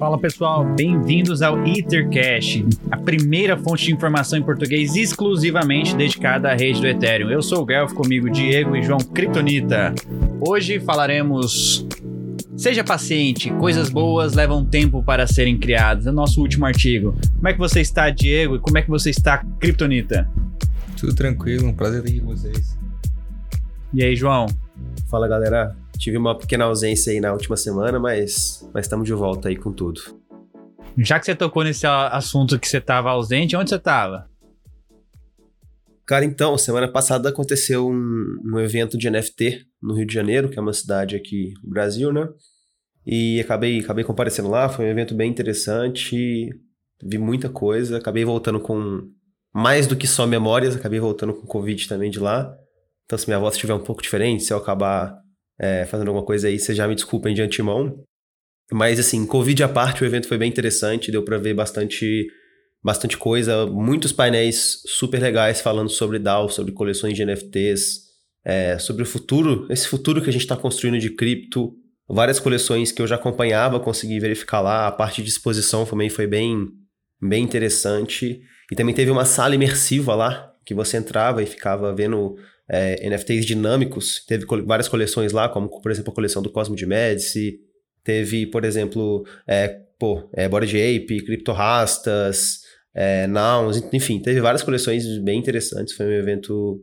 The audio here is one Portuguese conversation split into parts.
Fala pessoal, bem-vindos ao Ethercash, a primeira fonte de informação em português exclusivamente dedicada à rede do Ethereum. Eu sou o Guelph, comigo Diego e João Kryptonita. Hoje falaremos Seja paciente, coisas boas levam tempo para serem criadas. É o nosso último artigo. Como é que você está, Diego? E como é que você está, Kryptonita? Tudo tranquilo, um prazer estar aqui com vocês. E aí, João? Fala, galera. Tive uma pequena ausência aí na última semana, mas mas estamos de volta aí com tudo. Já que você tocou nesse assunto que você estava ausente, onde você estava? Cara, então, semana passada aconteceu um, um, evento de NFT no Rio de Janeiro, que é uma cidade aqui no Brasil, né? E acabei, acabei comparecendo lá, foi um evento bem interessante, vi muita coisa, acabei voltando com mais do que só memórias, acabei voltando com Covid também de lá. Então, se minha voz estiver um pouco diferente, se eu acabar é, fazendo alguma coisa aí, vocês já me desculpem de antemão. Mas, assim, Covid à parte, o evento foi bem interessante, deu para ver bastante, bastante coisa, muitos painéis super legais falando sobre DAO, sobre coleções de NFTs, é, sobre o futuro, esse futuro que a gente está construindo de cripto. Várias coleções que eu já acompanhava, consegui verificar lá. A parte de exposição também foi bem, bem interessante. E também teve uma sala imersiva lá, que você entrava e ficava vendo é, NFTs dinâmicos. Teve várias coleções lá, como por exemplo a coleção do Cosmo de Medici. Teve, por exemplo, é, pô, é, Bored Ape, Crypto Rastas, é, Nouns, enfim, teve várias coleções bem interessantes. Foi um evento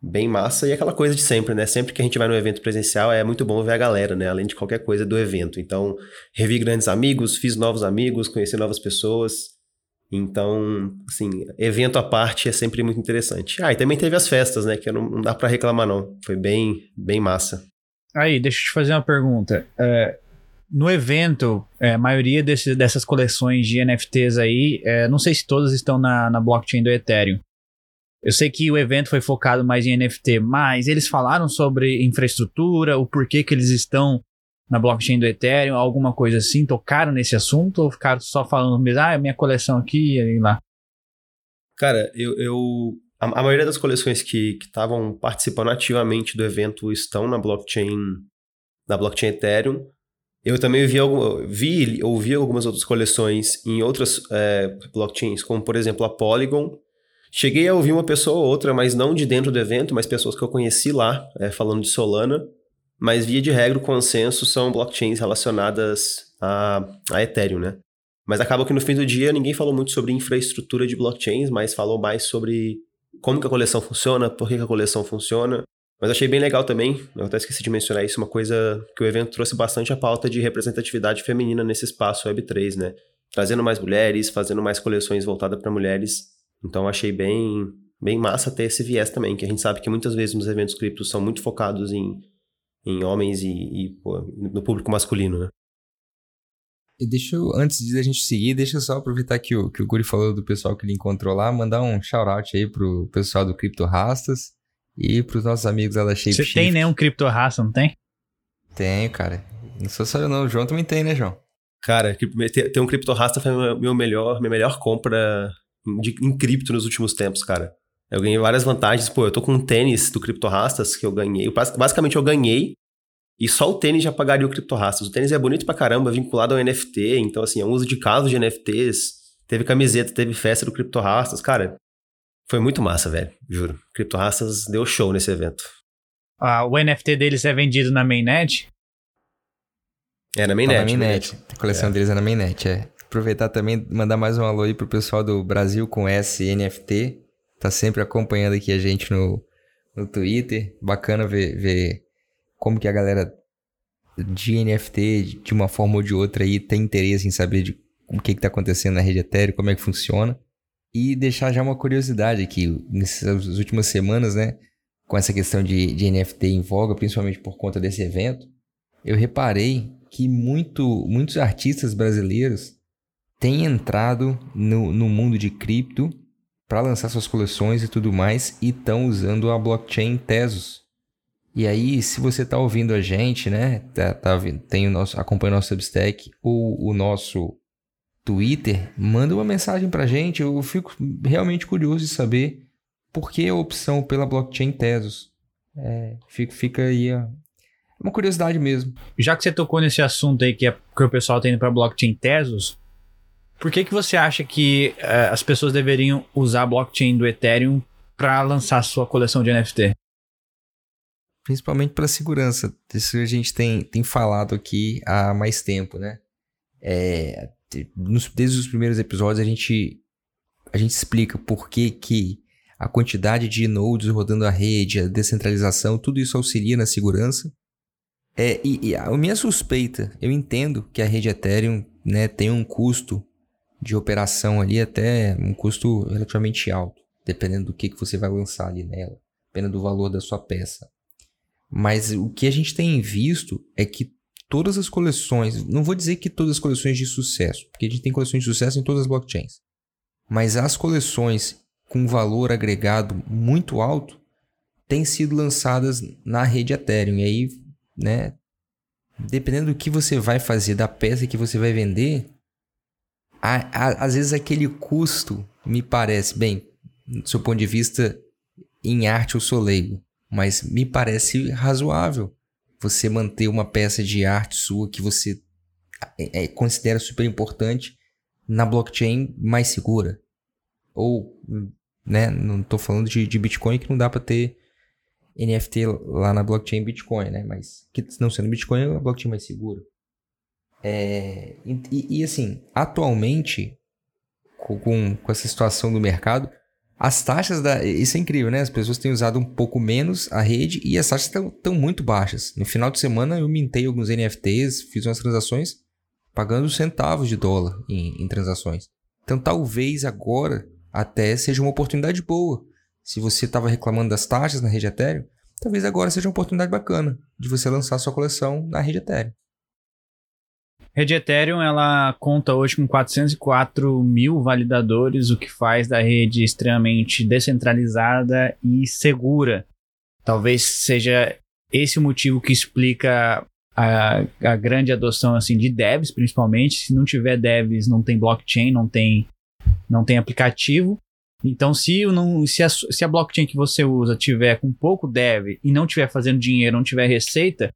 bem massa e aquela coisa de sempre, né? Sempre que a gente vai no evento presencial é muito bom ver a galera, né? Além de qualquer coisa do evento. Então, revi grandes amigos, fiz novos amigos, conheci novas pessoas. Então, assim, evento à parte é sempre muito interessante. Ah, e também teve as festas, né? Que não, não dá para reclamar, não. Foi bem, bem massa. Aí, deixa eu te fazer uma pergunta. É, no evento, é, a maioria desse, dessas coleções de NFTs aí, é, não sei se todas estão na, na blockchain do Ethereum. Eu sei que o evento foi focado mais em NFT, mas eles falaram sobre infraestrutura, o porquê que eles estão na blockchain do Ethereum, alguma coisa assim? Tocaram nesse assunto ou ficaram só falando mesmo, ah, minha coleção aqui e lá? Cara, eu. eu a, a, maioria das coleções que estavam participando ativamente do evento estão na blockchain, na blockchain Ethereum. Eu também vi, vi ouvi algumas outras coleções em outras é, blockchains, como por exemplo a Polygon. Cheguei a ouvir uma pessoa ou outra, mas não de dentro do evento, mas pessoas que eu conheci lá, é, falando de Solana. Mas, via de regra, o consenso são blockchains relacionadas a, a Ethereum, né? Mas acaba que no fim do dia ninguém falou muito sobre infraestrutura de blockchains, mas falou mais sobre como que a coleção funciona, por que, que a coleção funciona. Mas achei bem legal também, eu até esqueci de mencionar isso, uma coisa que o evento trouxe bastante a pauta de representatividade feminina nesse espaço Web3, né? Trazendo mais mulheres, fazendo mais coleções voltadas para mulheres. Então achei bem, bem massa ter esse viés também, que a gente sabe que muitas vezes nos eventos criptos são muito focados em em homens e, e pô, no público masculino, né? E deixa eu, antes de a gente seguir, deixa eu só aproveitar que o, que o Guri falou do pessoal que ele encontrou lá, mandar um shout-out aí pro pessoal do Crypto Rastas e pros nossos amigos lá da Shape Você tem nenhum Crypto Rasta, não tem? Tenho, cara. Não sou só eu não, o João também tem, né, João? Cara, ter um Crypto Rasta foi meu melhor, minha melhor compra de, em cripto nos últimos tempos, cara. Eu ganhei várias vantagens. Pô, eu tô com um tênis do Criptorastas que eu ganhei. Basicamente, eu ganhei e só o tênis já pagaria o Criptorastas. O tênis é bonito pra caramba, vinculado ao NFT. Então, assim, é um uso de caso de NFTs. Teve camiseta, teve festa do Criptorastas. Cara, foi muito massa, velho. Juro. Criptorastas deu show nesse evento. Ah, o NFT deles é vendido na mainnet? É, na mainnet. Tá na mainnet. A coleção é. deles é na mainnet, é. Aproveitar também, mandar mais um alô aí pro pessoal do Brasil com S NFT tá sempre acompanhando aqui a gente no, no Twitter. Bacana ver, ver como que a galera de NFT, de uma forma ou de outra, aí tem interesse em saber de o que está acontecendo na rede Ethereum, como é que funciona. E deixar já uma curiosidade aqui, nessas últimas semanas, né, com essa questão de, de NFT em voga, principalmente por conta desse evento, eu reparei que muito, muitos artistas brasileiros têm entrado no, no mundo de cripto para lançar suas coleções e tudo mais e estão usando a blockchain Tesos. E aí, se você está ouvindo a gente, né, tá, tá, tem o nosso, acompanha o nosso Substack ou o nosso Twitter, manda uma mensagem para a gente. Eu fico realmente curioso de saber por que a opção pela blockchain Tesos. É, fica, fica aí a, uma curiosidade mesmo. Já que você tocou nesse assunto aí que, é, que o pessoal tá indo para blockchain Tesos, por que que você acha que uh, as pessoas deveriam usar a blockchain do Ethereum para lançar sua coleção de NFT? Principalmente para segurança. Isso a gente tem, tem falado aqui há mais tempo, né? É, nos, desde os primeiros episódios a gente, a gente explica por que, que a quantidade de nodes rodando a rede, a descentralização, tudo isso auxilia na segurança. É, e, e, a minha suspeita, eu entendo que a rede Ethereum né, tem um custo de operação ali, até um custo relativamente alto, dependendo do que, que você vai lançar ali nela, dependendo do valor da sua peça. Mas o que a gente tem visto é que todas as coleções, não vou dizer que todas as coleções de sucesso, porque a gente tem coleções de sucesso em todas as blockchains, mas as coleções com valor agregado muito alto têm sido lançadas na rede Ethereum. E aí, né, dependendo do que você vai fazer, da peça que você vai vender, a, a, às vezes aquele custo me parece, bem, do seu ponto de vista em arte eu sou leigo, mas me parece razoável você manter uma peça de arte sua que você é, é considera super importante na blockchain mais segura. Ou né? Não estou falando de, de Bitcoin que não dá para ter NFT lá na blockchain Bitcoin, né? Mas que não sendo Bitcoin, é a blockchain mais segura. É, e, e, assim, atualmente, com, com essa situação do mercado, as taxas da. Isso é incrível, né? As pessoas têm usado um pouco menos a rede e as taxas estão muito baixas. No final de semana eu mintei alguns NFTs, fiz umas transações pagando centavos de dólar em, em transações. Então talvez agora até seja uma oportunidade boa. Se você estava reclamando das taxas na rede Ethereum, talvez agora seja uma oportunidade bacana de você lançar sua coleção na rede Ethereum. Rede Ethereum ela conta hoje com 404 mil validadores, o que faz da rede extremamente descentralizada e segura. Talvez seja esse o motivo que explica a, a grande adoção assim de devs, principalmente. Se não tiver devs, não tem blockchain, não tem não tem aplicativo. Então, se, não, se, a, se a blockchain que você usa tiver com pouco dev e não tiver fazendo dinheiro, não tiver receita,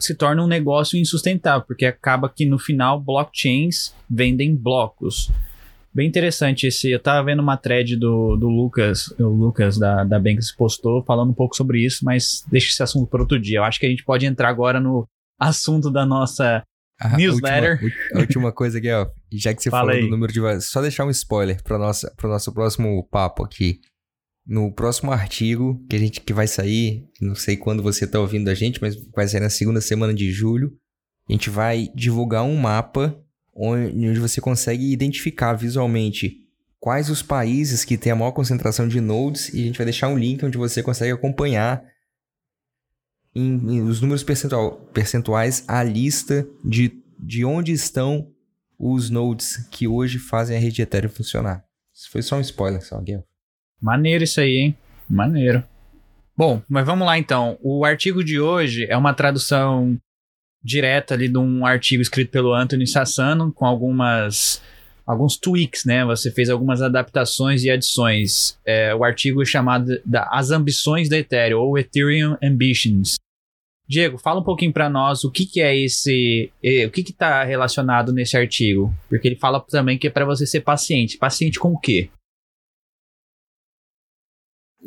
se torna um negócio insustentável, porque acaba que no final blockchains vendem blocos. Bem interessante esse. Eu tava vendo uma thread do, do Lucas, o Lucas da, da Banks postou falando um pouco sobre isso, mas deixa esse assunto para outro dia. Eu acho que a gente pode entrar agora no assunto da nossa a Newsletter. Última, a última coisa aqui, ó. Já que você Fala falou aí. do número de. Só deixar um spoiler para nossa, o nosso próximo papo aqui. No próximo artigo que a gente que vai sair, não sei quando você está ouvindo a gente, mas vai sair na segunda semana de julho. A gente vai divulgar um mapa onde, você consegue identificar visualmente quais os países que têm a maior concentração de nodes e a gente vai deixar um link onde você consegue acompanhar em, em os números percentual, percentuais a lista de, de onde estão os nodes que hoje fazem a rede Ethereum funcionar. Isso foi só um spoiler, só, Guilherme. Maneiro isso aí, hein? Maneiro. Bom, mas vamos lá então. O artigo de hoje é uma tradução direta ali de um artigo escrito pelo Anthony Sassano com algumas alguns tweaks, né? Você fez algumas adaptações e adições. É, o artigo é chamado da As Ambições da Ethereum ou Ethereum Ambitions. Diego, fala um pouquinho para nós o que, que é esse, o que está relacionado nesse artigo, porque ele fala também que é para você ser paciente. Paciente com o quê?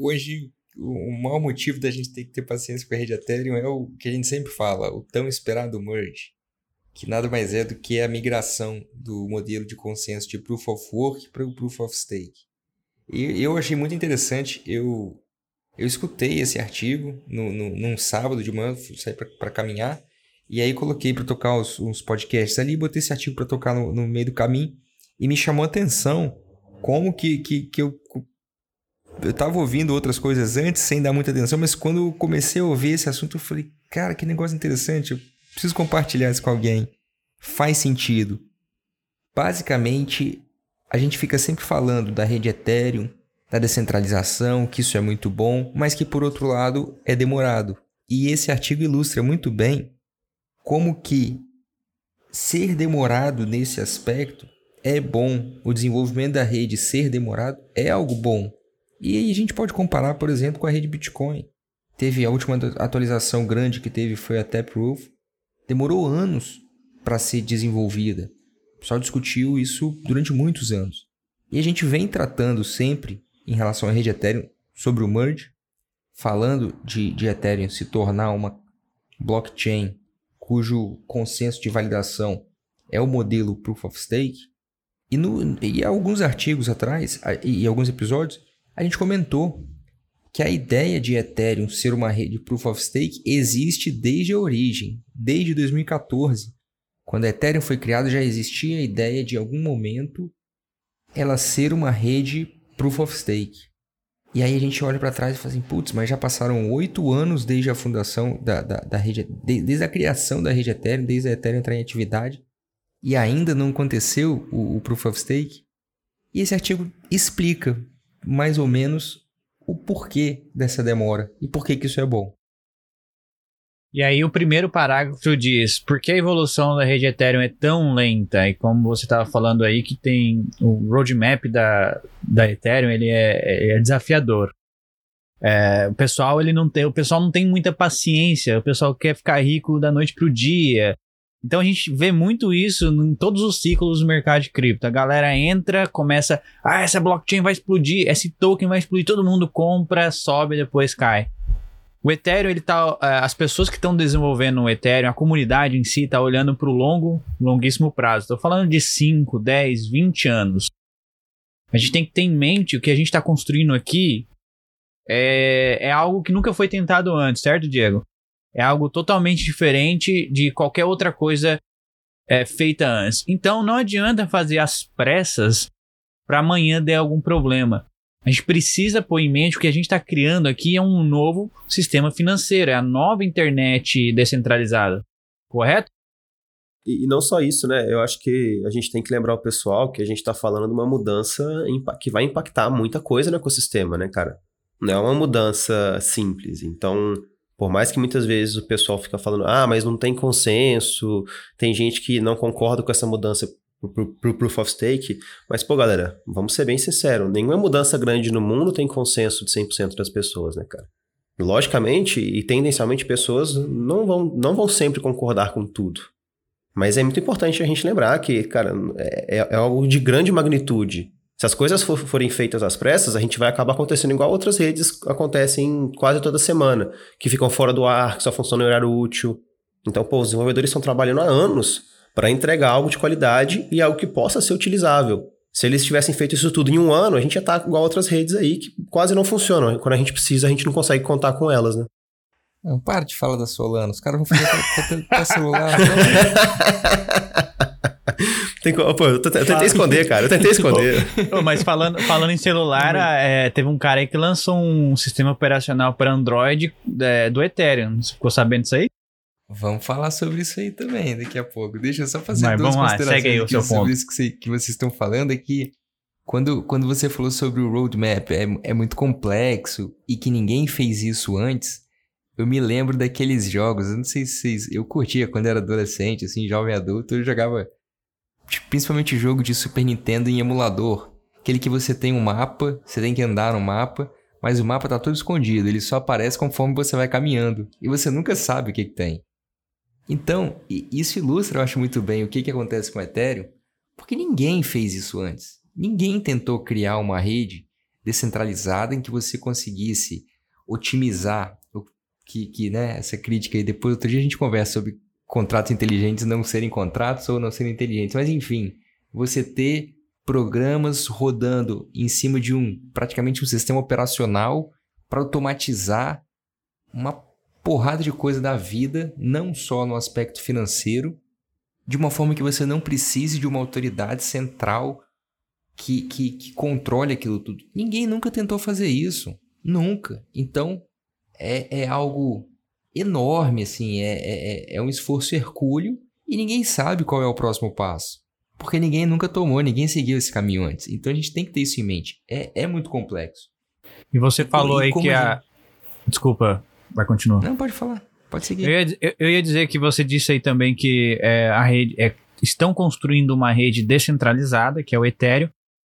Hoje, o maior motivo da gente ter que ter paciência com a rede Ethereum é o que a gente sempre fala, o tão esperado merge, que nada mais é do que a migração do modelo de consenso de Proof of Work para o Proof of Stake. E eu achei muito interessante, eu eu escutei esse artigo no, no, num sábado de manhã, saí para caminhar, e aí coloquei para tocar os, uns podcasts ali, botei esse artigo para tocar no, no, meio do caminho, e me chamou a atenção como que, que, que eu. Eu tava ouvindo outras coisas antes, sem dar muita atenção, mas quando eu comecei a ouvir esse assunto, eu falei, cara, que negócio interessante, eu preciso compartilhar isso com alguém. Faz sentido. Basicamente, a gente fica sempre falando da rede Ethereum, da descentralização, que isso é muito bom, mas que por outro lado é demorado. E esse artigo ilustra muito bem como que ser demorado nesse aspecto é bom. O desenvolvimento da rede ser demorado é algo bom. E aí a gente pode comparar, por exemplo, com a rede Bitcoin. Teve a última atualização grande que teve foi a Taproot. Demorou anos para ser desenvolvida. O pessoal discutiu isso durante muitos anos. E a gente vem tratando sempre, em relação à rede Ethereum, sobre o merge, falando de, de Ethereum se tornar uma blockchain cujo consenso de validação é o modelo Proof of Stake. E, no, e alguns artigos atrás, e, e alguns episódios, a gente comentou que a ideia de Ethereum ser uma rede Proof of Stake existe desde a origem, desde 2014. Quando a Ethereum foi criada, já existia a ideia de, em algum momento, ela ser uma rede Proof of Stake. E aí a gente olha para trás e fala assim, putz, mas já passaram oito anos desde a fundação da, da, da rede, desde a criação da rede Ethereum, desde a Ethereum entrar em atividade, e ainda não aconteceu o, o Proof of Stake. E esse artigo explica mais ou menos o porquê dessa demora e por que, que isso é bom. E aí o primeiro parágrafo diz por que a evolução da rede Ethereum é tão lenta e como você estava falando aí que tem o roadmap da, da Ethereum ele é, é desafiador. É, o pessoal ele não tem, o pessoal não tem muita paciência, o pessoal quer ficar rico da noite pro dia. Então a gente vê muito isso em todos os ciclos do mercado de cripto. A galera entra, começa, ah, essa blockchain vai explodir, esse token vai explodir, todo mundo compra, sobe, depois cai. O Ethereum, ele tá, é, as pessoas que estão desenvolvendo o Ethereum, a comunidade em si está olhando para o longo, longuíssimo prazo. Estou falando de 5, 10, 20 anos. A gente tem que ter em mente o que a gente está construindo aqui é, é algo que nunca foi tentado antes, certo, Diego? É algo totalmente diferente de qualquer outra coisa é, feita antes. Então não adianta fazer as pressas para amanhã der algum problema. A gente precisa pôr em mente que o que a gente está criando aqui é um novo sistema financeiro, é a nova internet descentralizada, correto? E, e não só isso, né? Eu acho que a gente tem que lembrar o pessoal que a gente está falando de uma mudança que vai impactar muita coisa no ecossistema, né, cara? Não é uma mudança simples. Então, por mais que muitas vezes o pessoal fica falando, ah, mas não tem consenso, tem gente que não concorda com essa mudança pro, pro Proof of Stake. Mas, pô, galera, vamos ser bem sinceros, nenhuma mudança grande no mundo tem consenso de 100% das pessoas, né, cara? Logicamente e tendencialmente pessoas não vão, não vão sempre concordar com tudo. Mas é muito importante a gente lembrar que, cara, é, é, é algo de grande magnitude. Se as coisas for, forem feitas às pressas, a gente vai acabar acontecendo igual outras redes acontecem quase toda semana, que ficam fora do ar, que só funcionam em horário útil. Então, pô, os desenvolvedores estão trabalhando há anos para entregar algo de qualidade e algo que possa ser utilizável. Se eles tivessem feito isso tudo em um ano, a gente ia estar igual outras redes aí que quase não funcionam. Quando a gente precisa, a gente não consegue contar com elas, né? Não, para de falar da Solana. Os caras vão fazer com celular. Tem, pô, eu, tentei esconder, cara. Eu tentei esconder. mas falando, falando em celular, é, teve um cara aí que lançou um sistema operacional para Android é, do Ethereum. Você ficou sabendo disso aí? Vamos falar sobre isso aí também daqui a pouco. Deixa eu só fazer Mas, duas vamos lá, segue aí o seu sobre ponto. isso que, você, que vocês estão falando aqui. Quando, quando você falou sobre o roadmap, é, é muito complexo e que ninguém fez isso antes, eu me lembro daqueles jogos, eu não sei se vocês... Eu curtia quando era adolescente, assim, jovem adulto, eu jogava tipo, principalmente jogo de Super Nintendo em emulador. Aquele que você tem um mapa, você tem que andar no mapa, mas o mapa tá todo escondido, ele só aparece conforme você vai caminhando. E você nunca sabe o que, que tem. Então, isso ilustra, eu acho muito bem, o que, que acontece com o Ethereum, porque ninguém fez isso antes. Ninguém tentou criar uma rede descentralizada em que você conseguisse otimizar que, que né, essa crítica aí. Depois, outro dia a gente conversa sobre contratos inteligentes não serem contratos ou não serem inteligentes, mas enfim, você ter programas rodando em cima de um praticamente um sistema operacional para automatizar uma porrada de coisa da vida, não só no aspecto financeiro, de uma forma que você não precise de uma autoridade central que, que, que controle aquilo tudo. Ninguém nunca tentou fazer isso. Nunca. Então, é, é algo enorme, assim, é, é, é um esforço hercúleo e ninguém sabe qual é o próximo passo. Porque ninguém nunca tomou, ninguém seguiu esse caminho antes. Então a gente tem que ter isso em mente. É, é muito complexo. E você falou e aí que a. Desculpa, Vai continuar. Não, pode falar. Pode seguir. Eu ia, eu, eu ia dizer que você disse aí também que é, a rede é, estão construindo uma rede descentralizada, que é o Ethereum,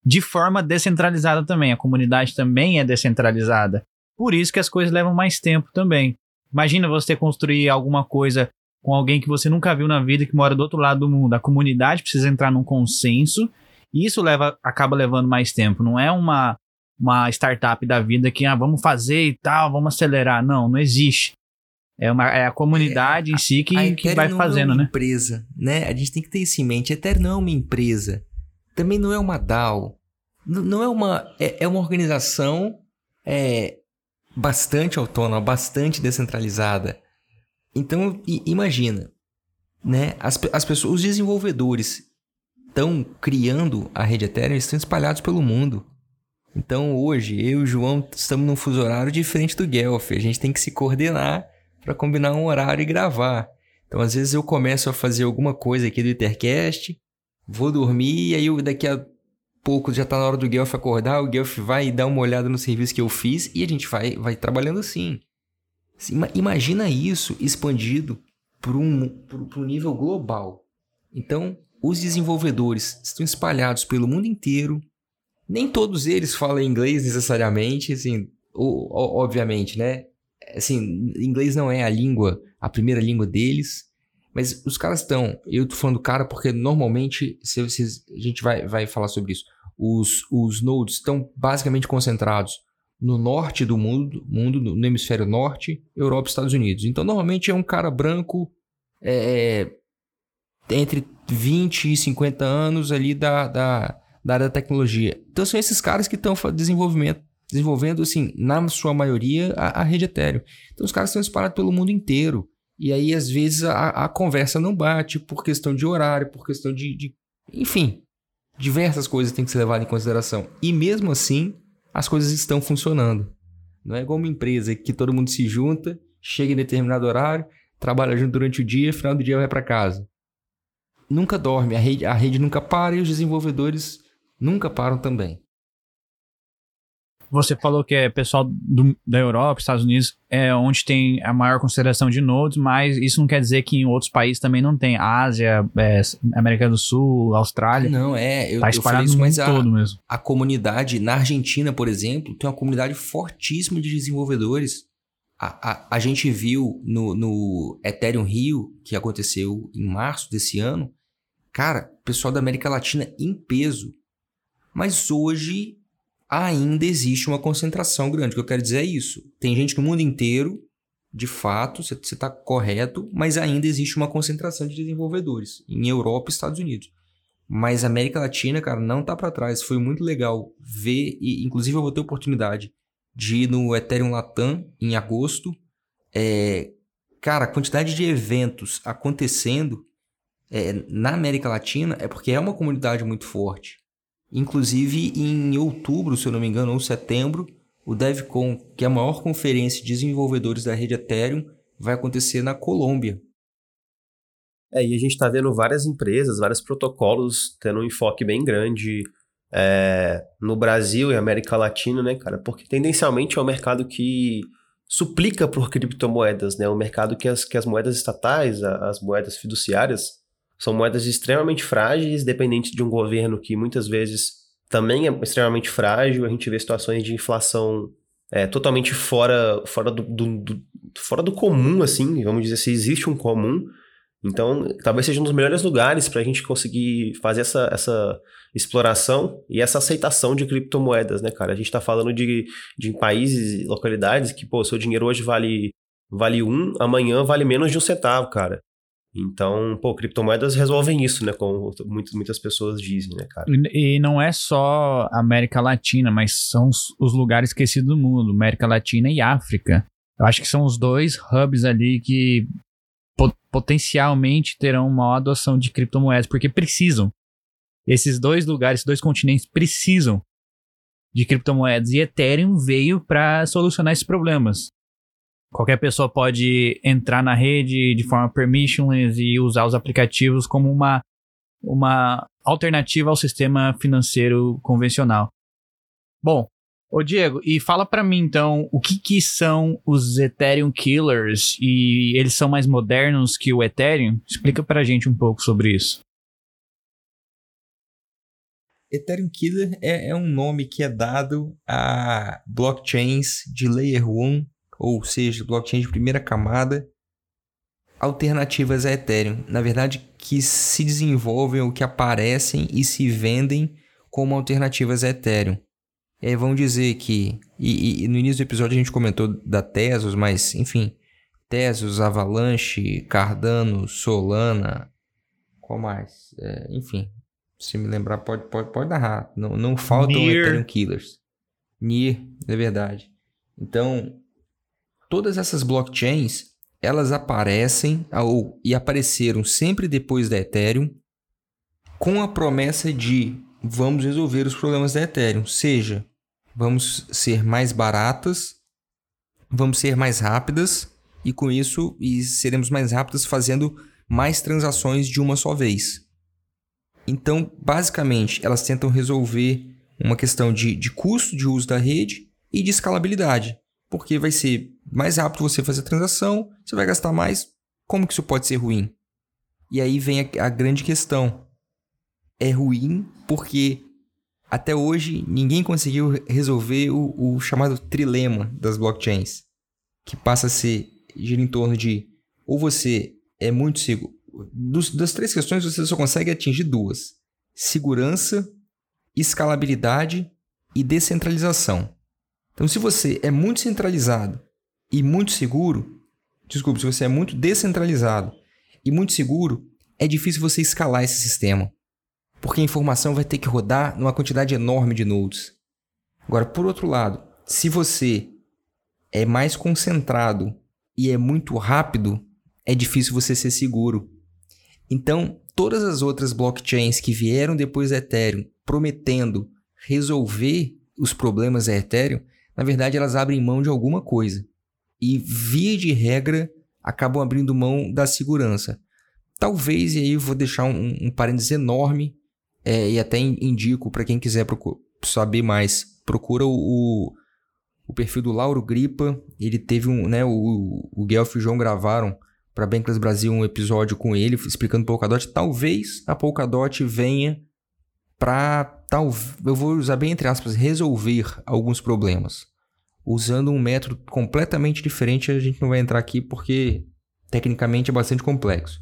de forma descentralizada também. A comunidade também é descentralizada. Por isso que as coisas levam mais tempo também. Imagina você construir alguma coisa com alguém que você nunca viu na vida, que mora do outro lado do mundo. A comunidade precisa entrar num consenso e isso leva, acaba levando mais tempo. Não é uma, uma startup da vida que ah, vamos fazer e tal, vamos acelerar. Não, não existe. É, uma, é a comunidade é, em si que, que vai fazendo, é uma né? empresa, né? A gente tem que ter isso em mente. A Ethereum não é uma empresa. Também não é uma DAO. não é uma... É, é uma organização é, bastante autônoma, bastante descentralizada. Então, imagina, né? As, as pessoas, os desenvolvedores estão criando a rede Ethereum, estão espalhados pelo mundo. Então, hoje, eu e o João estamos num fuso horário diferente do Guelph. A gente tem que se coordenar para combinar um horário e gravar. Então, às vezes eu começo a fazer alguma coisa aqui do Ethercast, vou dormir e aí eu, daqui a pouco já está na hora do Guelph acordar, o Guelph vai dar uma olhada no serviço que eu fiz e a gente vai, vai trabalhando assim. Imagina isso expandido para um, nível global. Então, os desenvolvedores estão espalhados pelo mundo inteiro. Nem todos eles falam inglês necessariamente, assim, obviamente, né? assim, inglês não é a língua, a primeira língua deles, mas os caras estão, eu tô falando cara porque normalmente, se vocês, a gente vai, vai falar sobre isso, os, os nodes estão basicamente concentrados no norte do mundo, mundo no hemisfério norte, Europa e Estados Unidos. Então, normalmente é um cara branco é, é entre 20 e 50 anos ali da, da, da área da tecnologia. Então, são esses caras que estão desenvolvimento desenvolvendo, assim, na sua maioria, a, a rede Ethereum. Então, os caras estão espalhados pelo mundo inteiro. E aí, às vezes, a, a conversa não bate por questão de horário, por questão de, de. Enfim, diversas coisas têm que ser levadas em consideração. E mesmo assim, as coisas estão funcionando. Não é igual uma empresa que todo mundo se junta, chega em determinado horário, trabalha junto durante o dia, final do dia vai para casa. Nunca dorme, a rede, a rede nunca para e os desenvolvedores nunca param também. Você falou que é pessoal do, da Europa, Estados Unidos, é onde tem a maior consideração de nodes, mas isso não quer dizer que em outros países também não tem. Ásia, é, América do Sul, Austrália. Não, é. Eu, tá espalhado eu isso, no mundo todo mesmo. A comunidade, na Argentina, por exemplo, tem uma comunidade fortíssima de desenvolvedores. A, a, a gente viu no, no Ethereum Rio, que aconteceu em março desse ano, cara, pessoal da América Latina em peso. Mas hoje ainda existe uma concentração grande. O que eu quero dizer é isso. Tem gente no mundo inteiro, de fato, você está correto, mas ainda existe uma concentração de desenvolvedores em Europa e Estados Unidos. Mas a América Latina, cara, não está para trás. Foi muito legal ver, e inclusive eu vou ter oportunidade de ir no Ethereum Latam em agosto. É, cara, a quantidade de eventos acontecendo é, na América Latina é porque é uma comunidade muito forte. Inclusive, em outubro, se eu não me engano, ou setembro, o DevCon, que é a maior conferência de desenvolvedores da rede Ethereum, vai acontecer na Colômbia. É, e a gente está vendo várias empresas, vários protocolos tendo um enfoque bem grande é, no Brasil e América Latina, né, cara? Porque tendencialmente é um mercado que suplica por criptomoedas, né? Um mercado que as, que as moedas estatais, as moedas fiduciárias, são moedas extremamente frágeis, dependentes de um governo que muitas vezes também é extremamente frágil. A gente vê situações de inflação é, totalmente fora, fora, do, do, do, fora do comum, assim, vamos dizer se existe um comum. Então, talvez seja um dos melhores lugares para a gente conseguir fazer essa, essa exploração e essa aceitação de criptomoedas, né, cara? A gente está falando de, de países e localidades que, pô, seu dinheiro hoje vale, vale um, amanhã vale menos de um centavo, cara. Então, pô, criptomoedas resolvem isso, né? Como muitas, muitas pessoas dizem, né, cara? E, não é só América Latina, mas são os, os lugares esquecidos do mundo, América Latina e África. Eu acho que são os dois hubs ali que potencialmente terão uma adoção de criptomoedas, porque precisam. Esses dois lugares, esses dois continentes precisam de criptomoedas e Ethereum veio para solucionar esses problemas. Qualquer pessoa pode entrar na rede de forma permissionless e usar os aplicativos como uma, uma alternativa ao sistema financeiro convencional. Bom, ô Diego, e fala para mim então, o que, que são os Ethereum Killers e eles são mais modernos que o Ethereum? Explica pra gente um pouco sobre isso. Ethereum Killer é, é, um nome que é dado a blockchains de Layer 1, ou seja, blockchain de primeira camada, alternativas a Ethereum. Na verdade, que se desenvolvem ou que aparecem e se vendem como alternativas a Ethereum. E aí vão dizer que. E, e, no início do episódio a gente comentou da Tesos, mas enfim. Tesos, Avalanche, Cardano, Solana. Qual mais? É, enfim. Se me lembrar, pode, pode, pode narrar. Não, não faltam Near. Ethereum Killers. NIR, é verdade. Então, todas essas blockchains, elas aparecem ou, e apareceram sempre depois da Ethereum com a promessa de vamos resolver os problemas da Ethereum. Seja, vamos ser mais baratas, vamos ser mais rápidas e com isso e seremos mais rápidas fazendo mais transações de uma só vez. Então, basicamente, elas tentam resolver uma questão de, de custo de uso da rede e de escalabilidade. Porque vai ser mais rápido você fazer a transação, você vai gastar mais. Como que isso pode ser ruim? E aí vem a, a grande questão. É ruim porque até hoje ninguém conseguiu resolver o, o chamado trilema das blockchains, que passa a ser gira em torno de ou você é muito seguro. Dos, das três questões, você só consegue atingir duas: segurança, escalabilidade e descentralização. Então, se você é muito centralizado e muito seguro, desculpe, se você é muito descentralizado e muito seguro, é difícil você escalar esse sistema, porque a informação vai ter que rodar numa quantidade enorme de nodes. Agora, por outro lado, se você é mais concentrado e é muito rápido, é difícil você ser seguro. Então, todas as outras blockchains que vieram depois da Ethereum prometendo resolver os problemas da Ethereum, na verdade elas abrem mão de alguma coisa. E, via de regra, acabam abrindo mão da segurança. Talvez, e aí eu vou deixar um, um parênteses enorme, é, e até indico para quem quiser saber mais, procura o, o perfil do Lauro Gripa. Ele teve um, né, o, o Guelph e o João gravaram para Bankless Brasil um episódio com ele explicando Polkadot. Talvez a Polkadot venha para tal, eu vou usar bem entre aspas, resolver alguns problemas. Usando um método completamente diferente, a gente não vai entrar aqui porque tecnicamente é bastante complexo.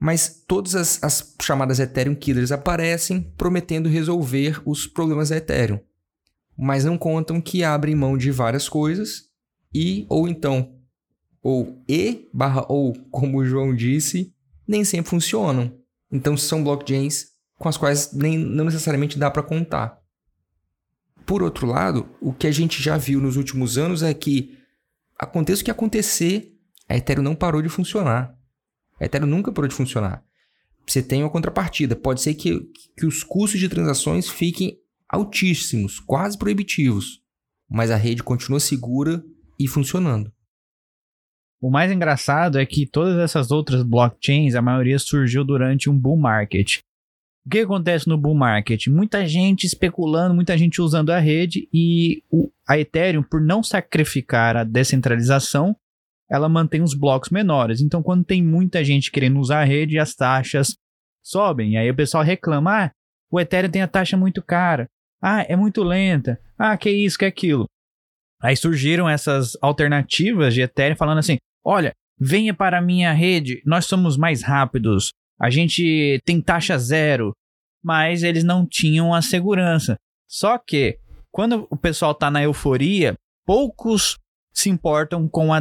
Mas todas as, as chamadas Ethereum Killers aparecem prometendo resolver os problemas da Ethereum mas não contam que abrem mão de várias coisas e ou então ou e barra ou como o João disse nem sempre funcionam. Então são blockchains com as quais nem não necessariamente dá para contar. Por outro lado, o que a gente já viu nos últimos anos é que aconteça o que acontecer, a Ethereum não parou de funcionar. A Ethereum nunca parou de funcionar. Você tem uma contrapartida. Pode ser que, que os custos de transações fiquem altíssimos, quase proibitivos, mas a rede continua segura e funcionando. O mais engraçado é que todas essas outras blockchains, a maioria surgiu durante um bull market. O que acontece no bull market? Muita gente especulando, muita gente usando a rede e o, a Ethereum, por não sacrificar a descentralização, ela mantém os blocos menores. Então, quando tem muita gente querendo usar a rede, as taxas sobem. E aí o pessoal reclama: ah, o Ethereum tem a taxa muito cara. Ah, é muito lenta. Ah, que isso, que aquilo. Aí surgiram essas alternativas de Ethereum falando assim: olha, venha para a minha rede, nós somos mais rápidos, a gente tem taxa zero. Mas eles não tinham a segurança. Só que, quando o pessoal está na euforia, poucos se importam com a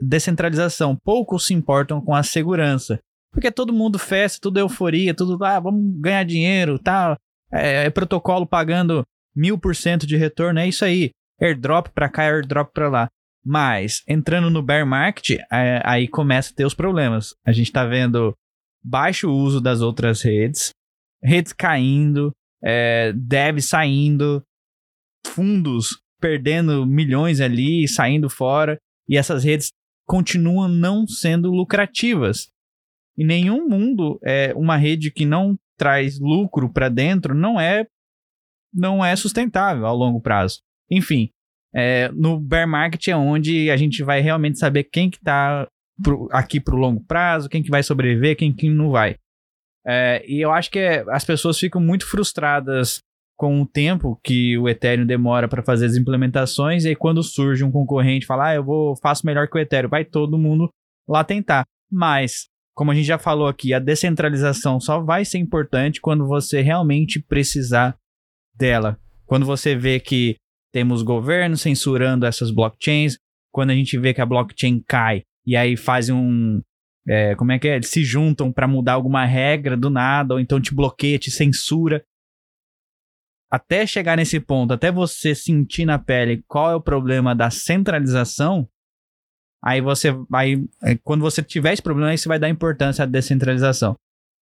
descentralização, poucos se importam com a segurança. Porque todo mundo festa, tudo euforia, tudo, ah, vamos ganhar dinheiro. Tá? É, é protocolo pagando mil por cento de retorno, é isso aí. Airdrop para cá, airdrop para lá. Mas, entrando no bear market, é, aí começa a ter os problemas. A gente está vendo baixo uso das outras redes, redes caindo, é, saindo, fundos perdendo milhões ali, saindo fora, e essas redes continuam não sendo lucrativas. Em nenhum mundo, é uma rede que não traz lucro para dentro não é não é sustentável ao longo prazo. Enfim, é, no bear market é onde a gente vai realmente saber quem que está aqui para o longo prazo, quem que vai sobreviver, quem que não vai. É, e eu acho que é, as pessoas ficam muito frustradas com o tempo que o Ethereum demora para fazer as implementações, e aí quando surge um concorrente fala, ah, eu vou, faço melhor que o Ethereum, vai todo mundo lá tentar. Mas, como a gente já falou aqui, a descentralização só vai ser importante quando você realmente precisar dela. Quando você vê que temos governos censurando essas blockchains, quando a gente vê que a blockchain cai e aí fazem um. É, como é que é? Eles se juntam para mudar alguma regra do nada, ou então te bloqueia, te censura. Até chegar nesse ponto, até você sentir na pele qual é o problema da centralização, aí você vai. Quando você tiver esse problema, aí você vai dar importância à descentralização.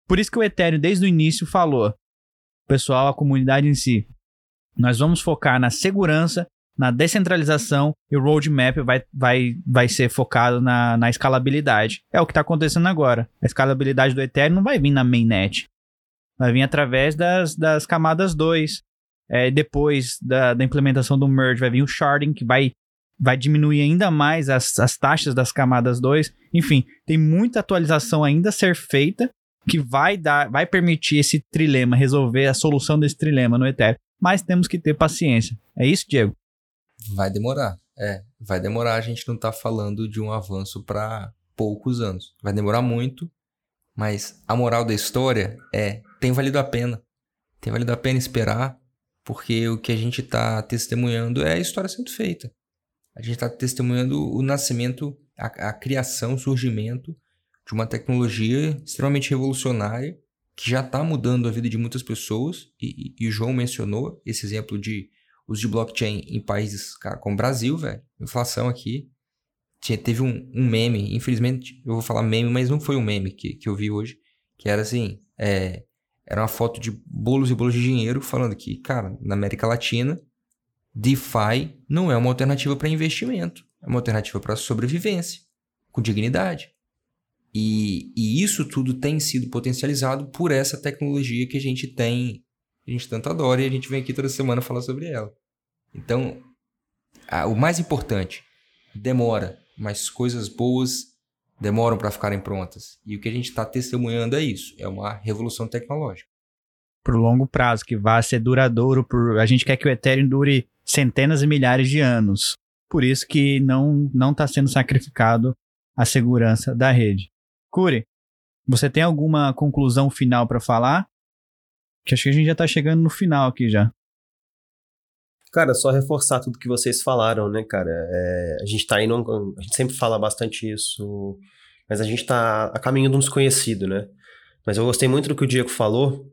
Por isso que o Ethereum, desde o início, falou: pessoal, a comunidade em si, nós vamos focar na segurança, na descentralização e o roadmap vai, vai, vai ser focado na, na escalabilidade. É o que está acontecendo agora. A escalabilidade do Ethereum não vai vir na mainnet. Vai vir através das, das camadas 2. É, depois da, da implementação do merge vai vir o sharding, que vai, vai diminuir ainda mais as, as taxas das camadas 2. Enfim, tem muita atualização ainda a ser feita que vai dar, vai permitir esse trilema, resolver a solução desse trilema no Ethereum. Mas temos que ter paciência. É isso, Diego? Vai demorar. É, vai demorar. A gente não tá falando de um avanço para poucos anos. Vai demorar muito, mas a moral da história é: tem valido a pena. Tem valido a pena esperar, porque o que a gente está testemunhando é a história sendo feita. A gente está testemunhando o nascimento, a, a criação, o surgimento de uma tecnologia extremamente revolucionária que já está mudando a vida de muitas pessoas. E, e, e o João mencionou esse exemplo de uso de blockchain em países, cara, como o Brasil, velho. Inflação aqui. Tinha, teve um, um, meme, infelizmente, eu vou falar meme, mas não foi um meme que, que eu vi hoje, que era assim, é, era uma foto de bolos e bolos de dinheiro falando que, cara, na América Latina, DeFi não é uma alternativa para investimento, é uma alternativa para sobrevivência, com dignidade. E, e, isso tudo tem sido potencializado por essa tecnologia que a gente tem a gente tanto adora e a gente vem aqui toda semana falar sobre ela. Então, a, o mais importante, demora, mas coisas boas demoram para ficarem prontas. E o que a gente está testemunhando é isso, é uma revolução tecnológica. Por longo prazo, que vai ser duradouro, por... a gente quer que o Ethereum dure centenas e milhares de anos. Por isso que não não está sendo sacrificado a segurança da rede. Curi, você tem alguma conclusão final para falar? Que acho que a gente já tá chegando no final aqui já. Cara, só reforçar tudo que vocês falaram, né, cara? É, a gente tá indo. A gente sempre fala bastante isso, mas a gente tá a caminho de um desconhecido, né? Mas eu gostei muito do que o Diego falou,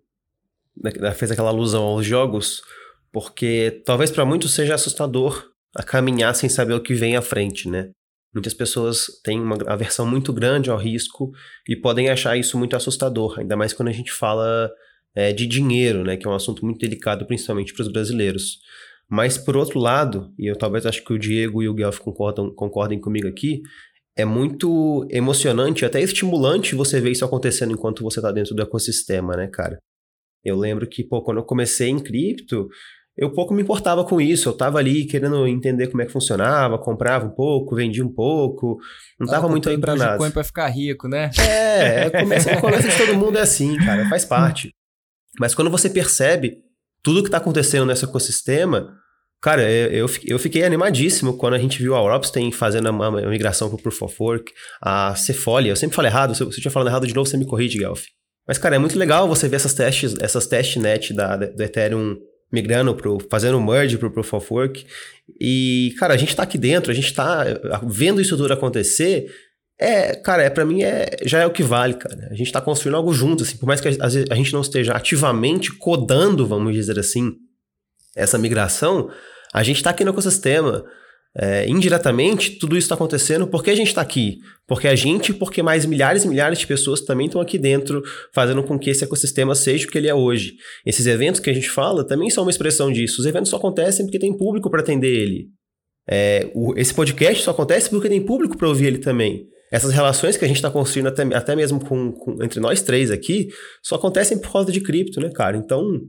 né, fez aquela alusão aos jogos, porque talvez para muitos seja assustador a caminhar sem saber o que vem à frente, né? Muitas pessoas têm uma aversão muito grande ao risco e podem achar isso muito assustador, ainda mais quando a gente fala é, de dinheiro, né, que é um assunto muito delicado, principalmente para os brasileiros. Mas, por outro lado, e eu talvez acho que o Diego e o Guelph concordam, concordem comigo aqui, é muito emocionante, até estimulante você ver isso acontecendo enquanto você está dentro do ecossistema, né, cara? Eu lembro que, pô, quando eu comecei em cripto, eu pouco me importava com isso. Eu tava ali querendo entender como é que funcionava, comprava um pouco, vendia um pouco. Não tava muito aí pra nada. Coin pra ficar rico, né? É, é começa, começa de todo mundo é assim, cara, faz parte. Mas quando você percebe tudo que está acontecendo nesse ecossistema, cara, eu, eu fiquei animadíssimo quando a gente viu a Ropsten fazendo a, migração para o Proof of Work, a Cefolia, eu sempre falo errado, se eu estiver falando errado de novo, você me corrige, Guelph. Mas, cara, é muito legal você ver essas testes, essas testnet da, do Ethereum migrando pro, fazendo merge pro Proof of Work. E, cara, a gente está aqui dentro, a gente está vendo isso tudo acontecer é, cara, é para mim é já é o que vale, cara. A gente tá construindo algo junto, assim, por mais que a, a gente não esteja ativamente codando, vamos dizer assim, essa migração, a gente tá aqui no ecossistema. É, indiretamente, tudo isso está acontecendo porque a gente está aqui. Porque a gente, porque mais milhares e milhares de pessoas também estão aqui dentro, fazendo com que esse ecossistema seja o que ele é hoje. Esses eventos que a gente fala também são uma expressão disso. Os eventos só acontecem porque tem público para atender ele. É, o, esse podcast só acontece porque tem público para ouvir ele também. Essas relações que a gente está construindo até, até mesmo com, com, entre nós três aqui, só acontecem por causa de cripto, né, cara? Então,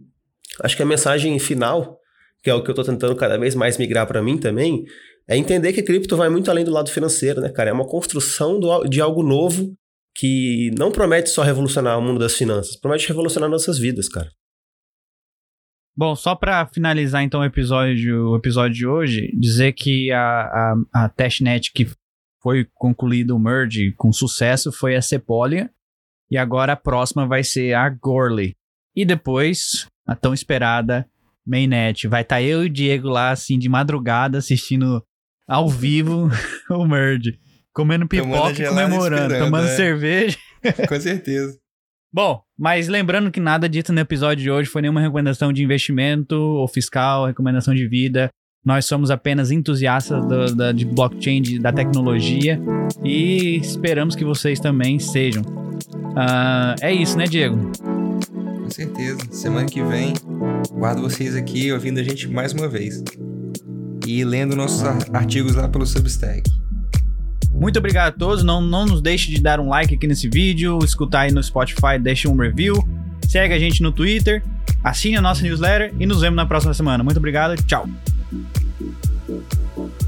acho que a mensagem final, que é o que eu estou tentando cada vez mais migrar para mim também, é entender que cripto vai muito além do lado financeiro, né, cara? É uma construção do, de algo novo que não promete só revolucionar o mundo das finanças, promete revolucionar nossas vidas, cara. Bom, só para finalizar então o episódio, o episódio de hoje, dizer que a, a, a testnet que foi concluído o merge com sucesso foi a Sepolia, e agora a próxima vai ser a Gorley. E depois, a tão esperada Mainnet. Vai estar tá eu e o Diego lá, assim, de madrugada, assistindo ao vivo o merge. Comendo pipoca e comemorando, tomando é. cerveja. Com certeza. Bom, mas lembrando que nada dito no episódio de hoje foi nenhuma recomendação de investimento ou fiscal, recomendação de vida. Nós somos apenas entusiastas do, da, de blockchain, de, da tecnologia e esperamos que vocês também sejam. Uh, é isso, né, Diego? Com certeza. Semana que vem, guardo vocês aqui ouvindo a gente mais uma vez e lendo nossos artigos lá pelo Substack. Muito obrigado a todos. Não, não nos deixe de dar um like aqui nesse vídeo, escutar aí no Spotify, deixe um review. Segue a gente no Twitter, assine a nossa newsletter e nos vemos na próxima semana. Muito obrigado, tchau. Thank you.